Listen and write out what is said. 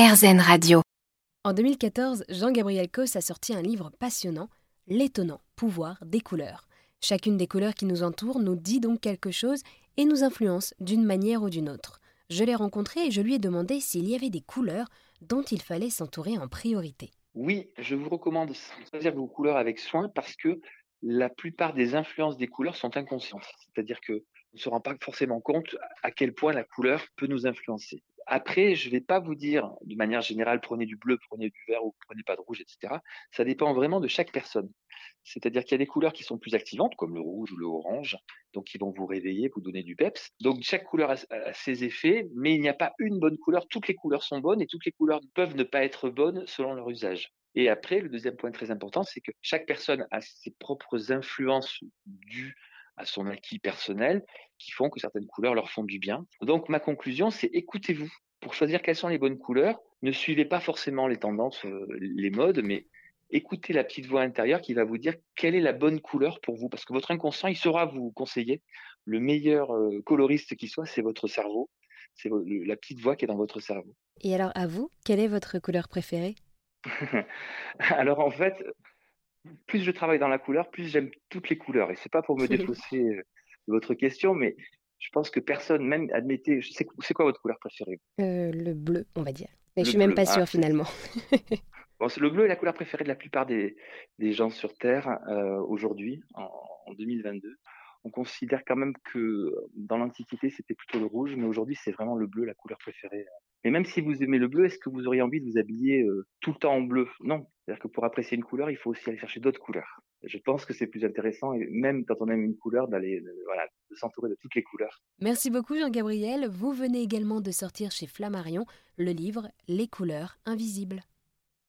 RZN Radio. En 2014, Jean-Gabriel Cos a sorti un livre passionnant, L'étonnant pouvoir des couleurs. Chacune des couleurs qui nous entourent nous dit donc quelque chose et nous influence d'une manière ou d'une autre. Je l'ai rencontré et je lui ai demandé s'il y avait des couleurs dont il fallait s'entourer en priorité. Oui, je vous recommande de choisir vos couleurs avec soin parce que la plupart des influences des couleurs sont inconscientes. C'est-à-dire que on ne se rend pas forcément compte à quel point la couleur peut nous influencer. Après, je ne vais pas vous dire de manière générale, prenez du bleu, prenez du vert ou prenez pas de rouge, etc. Ça dépend vraiment de chaque personne. C'est-à-dire qu'il y a des couleurs qui sont plus activantes, comme le rouge ou le orange, donc qui vont vous réveiller, vous donner du peps. Donc chaque couleur a, ses effets, mais il n'y a pas une bonne couleur. Toutes les couleurs sont bonnes et toutes les couleurs peuvent ne pas être bonnes selon leur usage. Et après, le deuxième point très important, c'est que chaque personne a ses propres influences dues à son acquis personnel qui font que certaines couleurs leur font du bien. Donc ma conclusion, c'est écoutez-vous. Pour choisir quelles sont les bonnes couleurs, ne suivez pas forcément les tendances, euh, les modes, mais écoutez la petite voix intérieure qui va vous dire quelle est la bonne couleur pour vous. Parce que votre inconscient, il saura vous conseiller. Le meilleur euh, coloriste qui soit, c'est votre cerveau. C'est la petite voix qui est dans votre cerveau. Et alors, à vous, quelle est votre couleur préférée? Alors, en fait, plus je travaille dans la couleur, plus j'aime toutes les couleurs. Et c'est pas pour me défausser euh, de votre question, mais je pense que personne, même admettez, c'est quoi votre couleur préférée? Euh, Le bleu, on va dire. Mais je suis même pas sûre ah, finalement. bon, le bleu est la couleur préférée de la plupart des, des gens sur Terre euh, aujourd'hui, en, en 2022 on considère quand même que dans l'Antiquité, c'était plutôt le rouge, mais aujourd'hui, c'est vraiment le bleu, la couleur préférée. Mais même si vous aimez le bleu, est-ce que vous auriez envie de vous habiller euh, tout le temps en bleu? Non. C'est-à-dire que pour apprécier une couleur, il faut aussi aller chercher d'autres couleurs. Je pense que c'est plus intéressant, et même quand on aime une couleur, d'aller voilà, de s'entourer de toutes les couleurs. Merci beaucoup Jean-Gabriel. Vous venez également de sortir chez Flammarion le livre Les couleurs invisibles.